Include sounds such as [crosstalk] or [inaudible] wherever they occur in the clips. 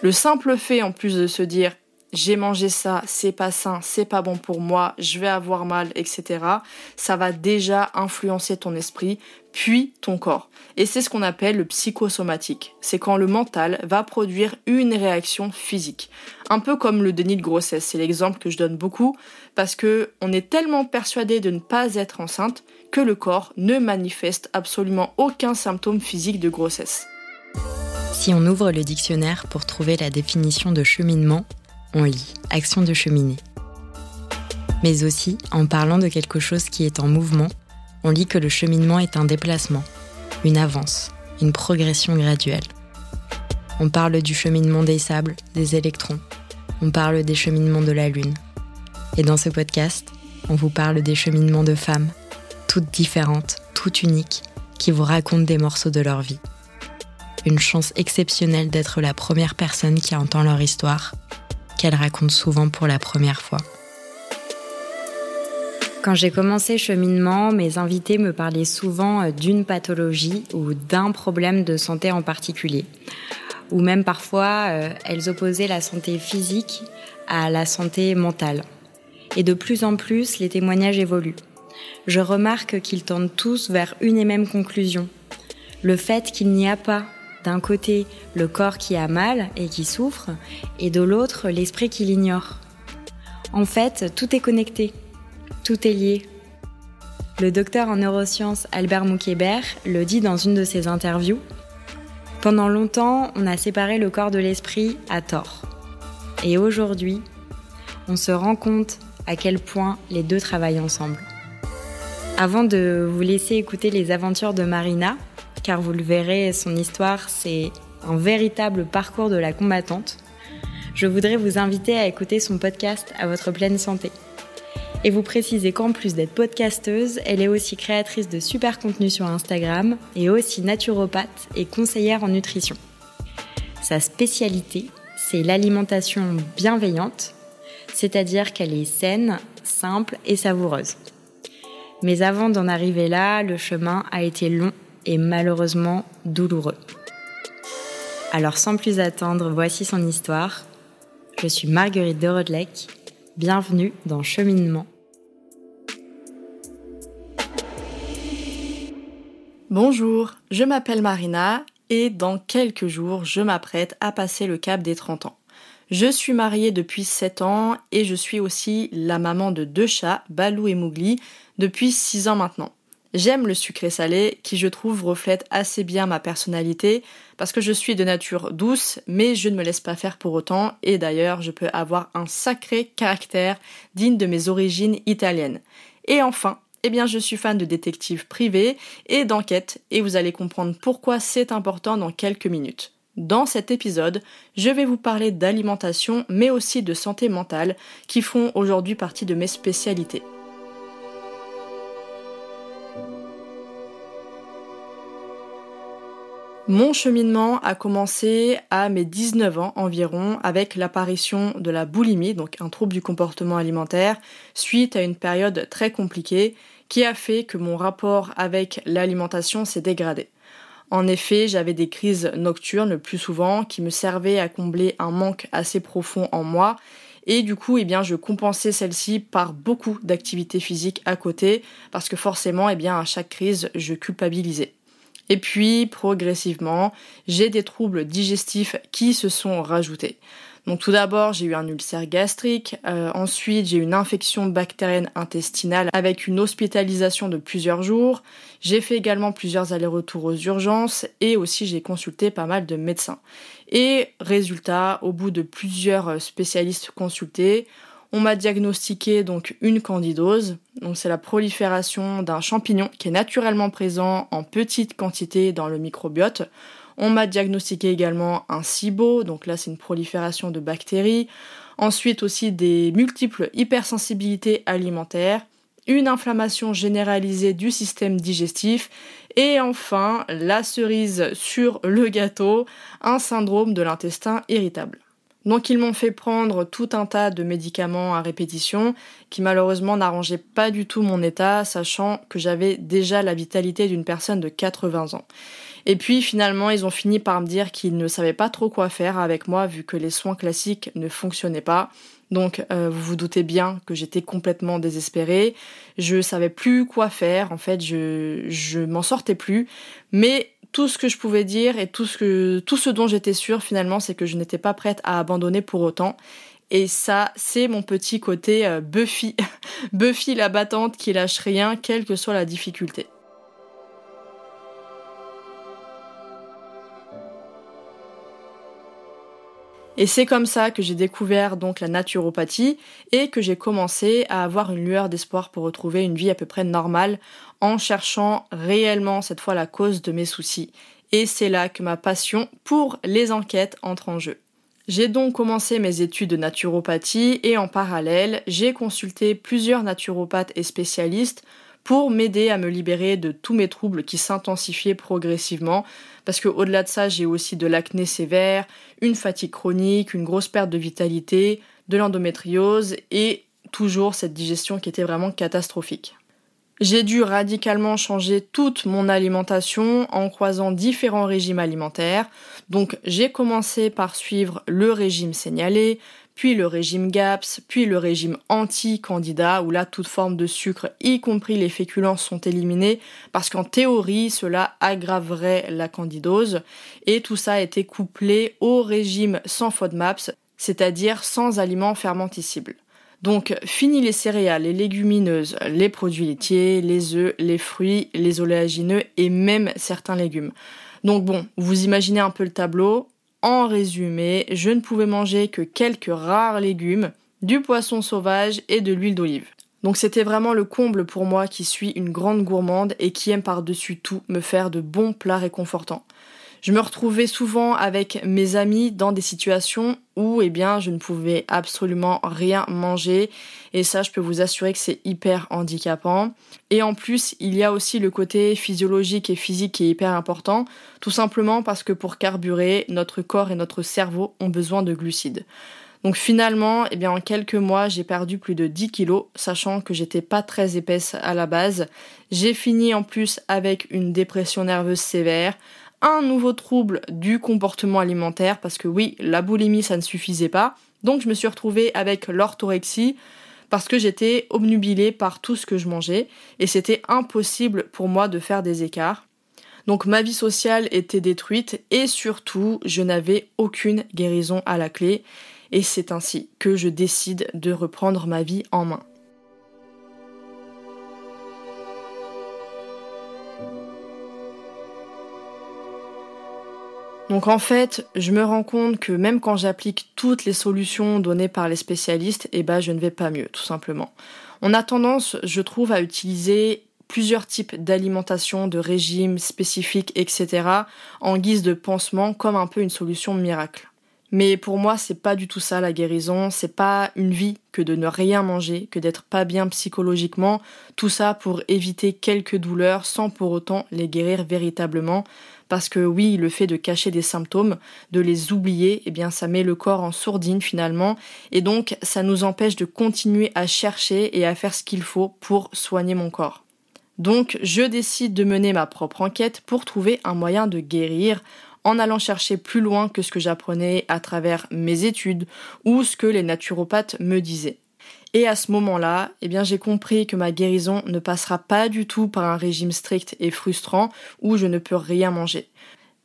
Le simple fait en plus de se dire j'ai mangé ça, c'est pas sain, c'est pas bon pour moi, je vais avoir mal, etc. Ça va déjà influencer ton esprit, puis ton corps. Et c'est ce qu'on appelle le psychosomatique. C'est quand le mental va produire une réaction physique. Un peu comme le déni de grossesse. C'est l'exemple que je donne beaucoup parce que on est tellement persuadé de ne pas être enceinte que le corps ne manifeste absolument aucun symptôme physique de grossesse. Si on ouvre le dictionnaire pour trouver la définition de cheminement, on lit action de cheminée. Mais aussi, en parlant de quelque chose qui est en mouvement, on lit que le cheminement est un déplacement, une avance, une progression graduelle. On parle du cheminement des sables, des électrons. On parle des cheminements de la Lune. Et dans ce podcast, on vous parle des cheminements de femmes, toutes différentes, toutes uniques, qui vous racontent des morceaux de leur vie. Une chance exceptionnelle d'être la première personne qui entend leur histoire qu'elle raconte souvent pour la première fois. Quand j'ai commencé cheminement, mes invités me parlaient souvent euh, d'une pathologie ou d'un problème de santé en particulier. Ou même parfois, euh, elles opposaient la santé physique à la santé mentale. Et de plus en plus, les témoignages évoluent. Je remarque qu'ils tendent tous vers une et même conclusion. Le fait qu'il n'y a pas d'un côté le corps qui a mal et qui souffre, et de l'autre l'esprit qui l'ignore. En fait, tout est connecté, tout est lié. Le docteur en neurosciences Albert Moukébert le dit dans une de ses interviews. Pendant longtemps, on a séparé le corps de l'esprit à tort. Et aujourd'hui, on se rend compte à quel point les deux travaillent ensemble. Avant de vous laisser écouter les aventures de Marina, car vous le verrez, son histoire, c'est un véritable parcours de la combattante. Je voudrais vous inviter à écouter son podcast à votre pleine santé. Et vous préciser qu'en plus d'être podcasteuse, elle est aussi créatrice de super contenus sur Instagram et aussi naturopathe et conseillère en nutrition. Sa spécialité, c'est l'alimentation bienveillante, c'est-à-dire qu'elle est saine, simple et savoureuse. Mais avant d'en arriver là, le chemin a été long et malheureusement douloureux. Alors sans plus attendre, voici son histoire. Je suis Marguerite de Rodelec. Bienvenue dans Cheminement. Bonjour, je m'appelle Marina et dans quelques jours, je m'apprête à passer le cap des 30 ans. Je suis mariée depuis 7 ans et je suis aussi la maman de deux chats, Balou et Mougli, depuis 6 ans maintenant. J'aime le sucré salé qui je trouve reflète assez bien ma personnalité parce que je suis de nature douce mais je ne me laisse pas faire pour autant et d'ailleurs je peux avoir un sacré caractère digne de mes origines italiennes. Et enfin, eh bien je suis fan de détectives privés et d'enquêtes et vous allez comprendre pourquoi c'est important dans quelques minutes. Dans cet épisode, je vais vous parler d'alimentation mais aussi de santé mentale qui font aujourd'hui partie de mes spécialités. Mon cheminement a commencé à mes 19 ans environ avec l'apparition de la boulimie, donc un trouble du comportement alimentaire, suite à une période très compliquée qui a fait que mon rapport avec l'alimentation s'est dégradé. En effet, j'avais des crises nocturnes le plus souvent qui me servaient à combler un manque assez profond en moi et du coup, eh bien, je compensais celle-ci par beaucoup d'activités physiques à côté parce que forcément, eh bien, à chaque crise, je culpabilisais. Et puis, progressivement, j'ai des troubles digestifs qui se sont rajoutés. Donc tout d'abord, j'ai eu un ulcère gastrique, euh, ensuite j'ai eu une infection bactérienne intestinale avec une hospitalisation de plusieurs jours. J'ai fait également plusieurs allers-retours aux urgences et aussi j'ai consulté pas mal de médecins. Et résultat, au bout de plusieurs spécialistes consultés, on m'a diagnostiqué donc une candidose. Donc c'est la prolifération d'un champignon qui est naturellement présent en petite quantité dans le microbiote. On m'a diagnostiqué également un SIBO, donc là c'est une prolifération de bactéries. Ensuite aussi des multiples hypersensibilités alimentaires, une inflammation généralisée du système digestif et enfin la cerise sur le gâteau, un syndrome de l'intestin irritable. Donc ils m'ont fait prendre tout un tas de médicaments à répétition qui malheureusement n'arrangeaient pas du tout mon état, sachant que j'avais déjà la vitalité d'une personne de 80 ans. Et puis finalement, ils ont fini par me dire qu'ils ne savaient pas trop quoi faire avec moi vu que les soins classiques ne fonctionnaient pas. Donc euh, vous vous doutez bien que j'étais complètement désespérée. Je savais plus quoi faire. En fait, je je m'en sortais plus. Mais tout ce que je pouvais dire et tout ce que tout ce dont j'étais sûre finalement, c'est que je n'étais pas prête à abandonner pour autant. Et ça, c'est mon petit côté euh, Buffy, [laughs] Buffy la battante qui lâche rien, quelle que soit la difficulté. Et c'est comme ça que j'ai découvert donc la naturopathie et que j'ai commencé à avoir une lueur d'espoir pour retrouver une vie à peu près normale en cherchant réellement cette fois la cause de mes soucis. Et c'est là que ma passion pour les enquêtes entre en jeu. J'ai donc commencé mes études de naturopathie et en parallèle, j'ai consulté plusieurs naturopathes et spécialistes pour m'aider à me libérer de tous mes troubles qui s'intensifiaient progressivement. Parce que au-delà de ça, j'ai aussi de l'acné sévère, une fatigue chronique, une grosse perte de vitalité, de l'endométriose et toujours cette digestion qui était vraiment catastrophique. J'ai dû radicalement changer toute mon alimentation en croisant différents régimes alimentaires. Donc j'ai commencé par suivre le régime signalé, puis le régime GAPS, puis le régime anti-candida, où là toute forme de sucre, y compris les féculents, sont éliminés, parce qu'en théorie cela aggraverait la candidose, et tout ça a été couplé au régime sans FODMAPS, c'est-à-dire sans aliments fermenticibles. Donc, fini les céréales, les légumineuses, les produits laitiers, les œufs, les fruits, les oléagineux et même certains légumes. Donc bon, vous imaginez un peu le tableau. En résumé, je ne pouvais manger que quelques rares légumes, du poisson sauvage et de l'huile d'olive. Donc c'était vraiment le comble pour moi qui suis une grande gourmande et qui aime par-dessus tout me faire de bons plats réconfortants. Je me retrouvais souvent avec mes amis dans des situations où eh bien je ne pouvais absolument rien manger et ça je peux vous assurer que c'est hyper handicapant. Et en plus, il y a aussi le côté physiologique et physique qui est hyper important, tout simplement parce que pour carburer, notre corps et notre cerveau ont besoin de glucides. Donc finalement, eh bien en quelques mois, j'ai perdu plus de 10 kilos, sachant que j'étais pas très épaisse à la base. J'ai fini en plus avec une dépression nerveuse sévère, un nouveau trouble du comportement alimentaire parce que oui, la boulimie ça ne suffisait pas. Donc je me suis retrouvée avec l'orthorexie parce que j'étais obnubilée par tout ce que je mangeais et c'était impossible pour moi de faire des écarts. Donc ma vie sociale était détruite et surtout je n'avais aucune guérison à la clé et c'est ainsi que je décide de reprendre ma vie en main. Donc en fait, je me rends compte que même quand j'applique toutes les solutions données par les spécialistes, eh ben je ne vais pas mieux, tout simplement. On a tendance, je trouve, à utiliser plusieurs types d'alimentation, de régimes spécifiques, etc., en guise de pansement, comme un peu une solution miracle. Mais pour moi, c'est pas du tout ça la guérison, c'est pas une vie que de ne rien manger, que d'être pas bien psychologiquement, tout ça pour éviter quelques douleurs sans pour autant les guérir véritablement, parce que oui, le fait de cacher des symptômes, de les oublier, eh bien ça met le corps en sourdine finalement, et donc ça nous empêche de continuer à chercher et à faire ce qu'il faut pour soigner mon corps. Donc je décide de mener ma propre enquête pour trouver un moyen de guérir en allant chercher plus loin que ce que j'apprenais à travers mes études ou ce que les naturopathes me disaient. Et à ce moment-là, eh bien, j'ai compris que ma guérison ne passera pas du tout par un régime strict et frustrant où je ne peux rien manger.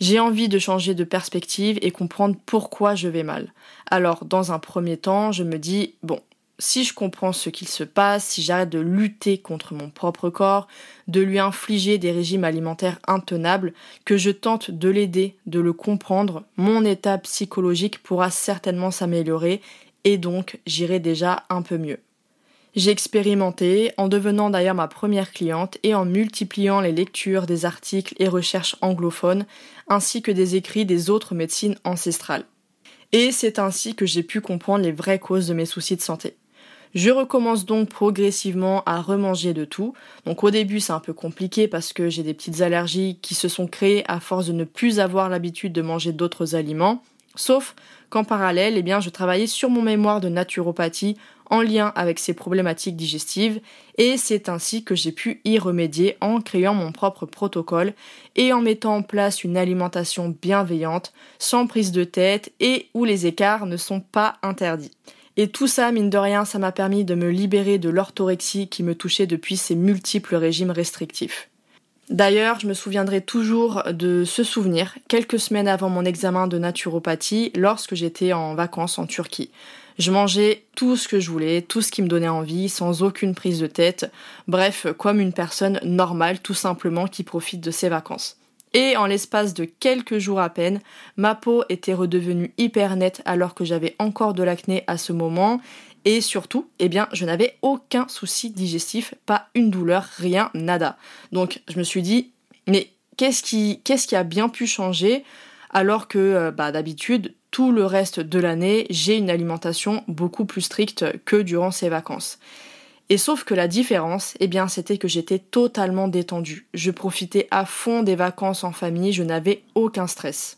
J'ai envie de changer de perspective et comprendre pourquoi je vais mal. Alors, dans un premier temps, je me dis, bon, si je comprends ce qu'il se passe, si j'arrête de lutter contre mon propre corps, de lui infliger des régimes alimentaires intenables, que je tente de l'aider, de le comprendre, mon état psychologique pourra certainement s'améliorer et donc j'irai déjà un peu mieux. J'ai expérimenté en devenant d'ailleurs ma première cliente et en multipliant les lectures des articles et recherches anglophones ainsi que des écrits des autres médecines ancestrales. Et c'est ainsi que j'ai pu comprendre les vraies causes de mes soucis de santé. Je recommence donc progressivement à remanger de tout. Donc au début c'est un peu compliqué parce que j'ai des petites allergies qui se sont créées à force de ne plus avoir l'habitude de manger d'autres aliments. Sauf qu'en parallèle, eh bien, je travaillais sur mon mémoire de naturopathie en lien avec ces problématiques digestives et c'est ainsi que j'ai pu y remédier en créant mon propre protocole et en mettant en place une alimentation bienveillante, sans prise de tête et où les écarts ne sont pas interdits. Et tout ça, mine de rien, ça m'a permis de me libérer de l'orthorexie qui me touchait depuis ces multiples régimes restrictifs. D'ailleurs, je me souviendrai toujours de ce souvenir quelques semaines avant mon examen de naturopathie lorsque j'étais en vacances en Turquie. Je mangeais tout ce que je voulais, tout ce qui me donnait envie, sans aucune prise de tête, bref, comme une personne normale tout simplement qui profite de ses vacances. Et en l'espace de quelques jours à peine, ma peau était redevenue hyper nette alors que j'avais encore de l'acné à ce moment. Et surtout, eh bien, je n'avais aucun souci digestif, pas une douleur, rien, nada. Donc je me suis dit, mais qu'est-ce qui, qu'est-ce qui a bien pu changer alors que euh, bah, d'habitude, tout le reste de l'année, j'ai une alimentation beaucoup plus stricte que durant ces vacances. Et sauf que la différence, eh bien, c'était que j'étais totalement détendue. Je profitais à fond des vacances en famille, je n'avais aucun stress.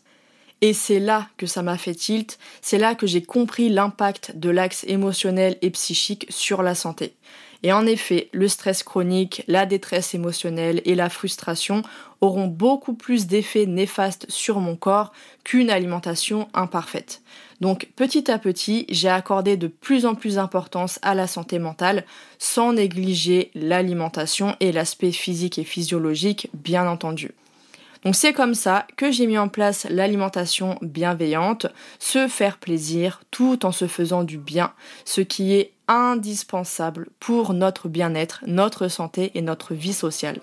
Et c'est là que ça m'a fait tilt, c'est là que j'ai compris l'impact de l'axe émotionnel et psychique sur la santé. Et en effet, le stress chronique, la détresse émotionnelle et la frustration auront beaucoup plus d'effets néfastes sur mon corps qu'une alimentation imparfaite. Donc petit à petit, j'ai accordé de plus en plus d'importance à la santé mentale sans négliger l'alimentation et l'aspect physique et physiologique bien entendu. Donc c'est comme ça que j'ai mis en place l'alimentation bienveillante, se faire plaisir tout en se faisant du bien, ce qui est indispensable pour notre bien-être, notre santé et notre vie sociale.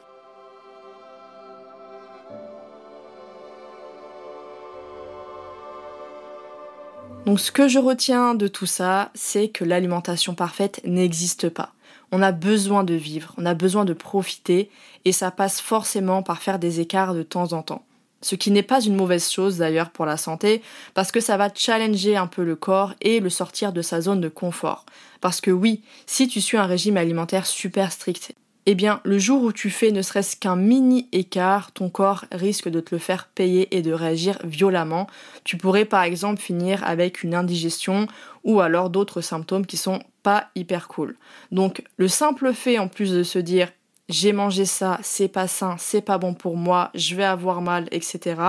Donc ce que je retiens de tout ça, c'est que l'alimentation parfaite n'existe pas. On a besoin de vivre, on a besoin de profiter, et ça passe forcément par faire des écarts de temps en temps. Ce qui n'est pas une mauvaise chose d'ailleurs pour la santé, parce que ça va challenger un peu le corps et le sortir de sa zone de confort. Parce que oui, si tu suis un régime alimentaire super strict, eh bien le jour où tu fais ne serait-ce qu'un mini écart, ton corps risque de te le faire payer et de réagir violemment. Tu pourrais par exemple finir avec une indigestion ou alors d'autres symptômes qui sont pas hyper cool. Donc le simple fait en plus de se dire j'ai mangé ça, c'est pas sain, c'est pas bon pour moi, je vais avoir mal, etc.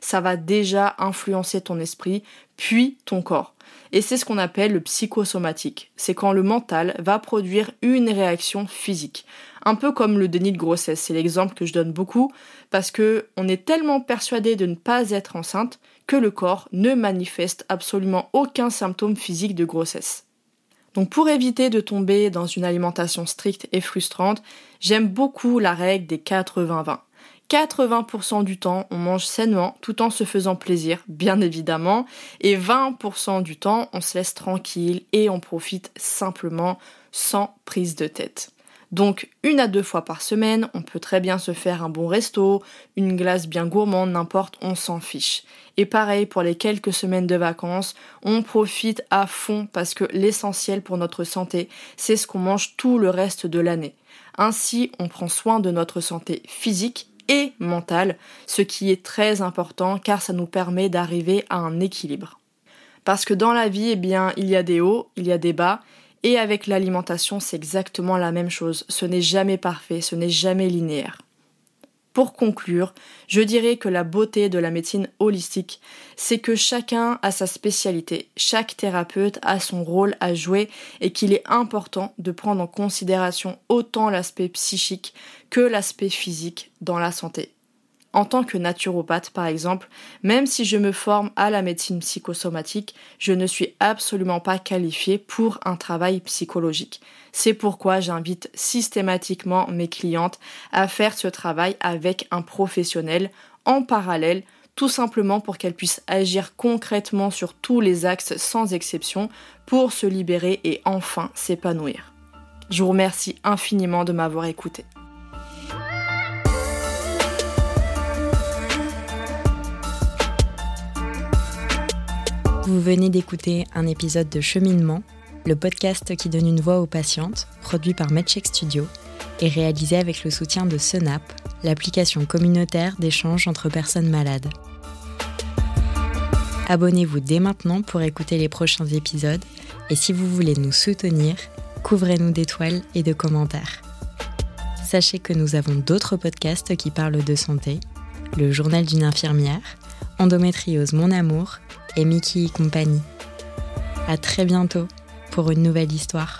Ça va déjà influencer ton esprit, puis ton corps. Et c'est ce qu'on appelle le psychosomatique. C'est quand le mental va produire une réaction physique. Un peu comme le déni de grossesse, c'est l'exemple que je donne beaucoup, parce que on est tellement persuadé de ne pas être enceinte que le corps ne manifeste absolument aucun symptôme physique de grossesse. Donc pour éviter de tomber dans une alimentation stricte et frustrante, j'aime beaucoup la règle des 80-20. 80% du temps, on mange sainement tout en se faisant plaisir, bien évidemment, et 20% du temps, on se laisse tranquille et on profite simplement sans prise de tête. Donc une à deux fois par semaine, on peut très bien se faire un bon resto, une glace bien gourmande, n'importe, on s'en fiche. Et pareil pour les quelques semaines de vacances, on profite à fond parce que l'essentiel pour notre santé, c'est ce qu'on mange tout le reste de l'année. Ainsi, on prend soin de notre santé physique et mentale, ce qui est très important car ça nous permet d'arriver à un équilibre. Parce que dans la vie, eh bien, il y a des hauts, il y a des bas, et avec l'alimentation, c'est exactement la même chose. Ce n'est jamais parfait, ce n'est jamais linéaire. Pour conclure, je dirais que la beauté de la médecine holistique, c'est que chacun a sa spécialité, chaque thérapeute a son rôle à jouer et qu'il est important de prendre en considération autant l'aspect psychique que l'aspect physique dans la santé en tant que naturopathe par exemple, même si je me forme à la médecine psychosomatique, je ne suis absolument pas qualifiée pour un travail psychologique. C'est pourquoi j'invite systématiquement mes clientes à faire ce travail avec un professionnel en parallèle tout simplement pour qu'elles puissent agir concrètement sur tous les axes sans exception pour se libérer et enfin s'épanouir. Je vous remercie infiniment de m'avoir écouté. Vous venez d'écouter un épisode de Cheminement, le podcast qui donne une voix aux patientes, produit par MedCheck Studio et réalisé avec le soutien de SENAP, l'application communautaire d'échange entre personnes malades. Abonnez-vous dès maintenant pour écouter les prochains épisodes et si vous voulez nous soutenir, couvrez-nous d'étoiles et de commentaires. Sachez que nous avons d'autres podcasts qui parlent de santé, le journal d'une infirmière, Endométriose Mon Amour et Mickey et compagnie. À très bientôt pour une nouvelle histoire.